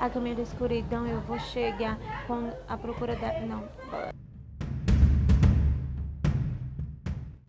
a caminho da escuridão eu vou chegar com a procura da. Não.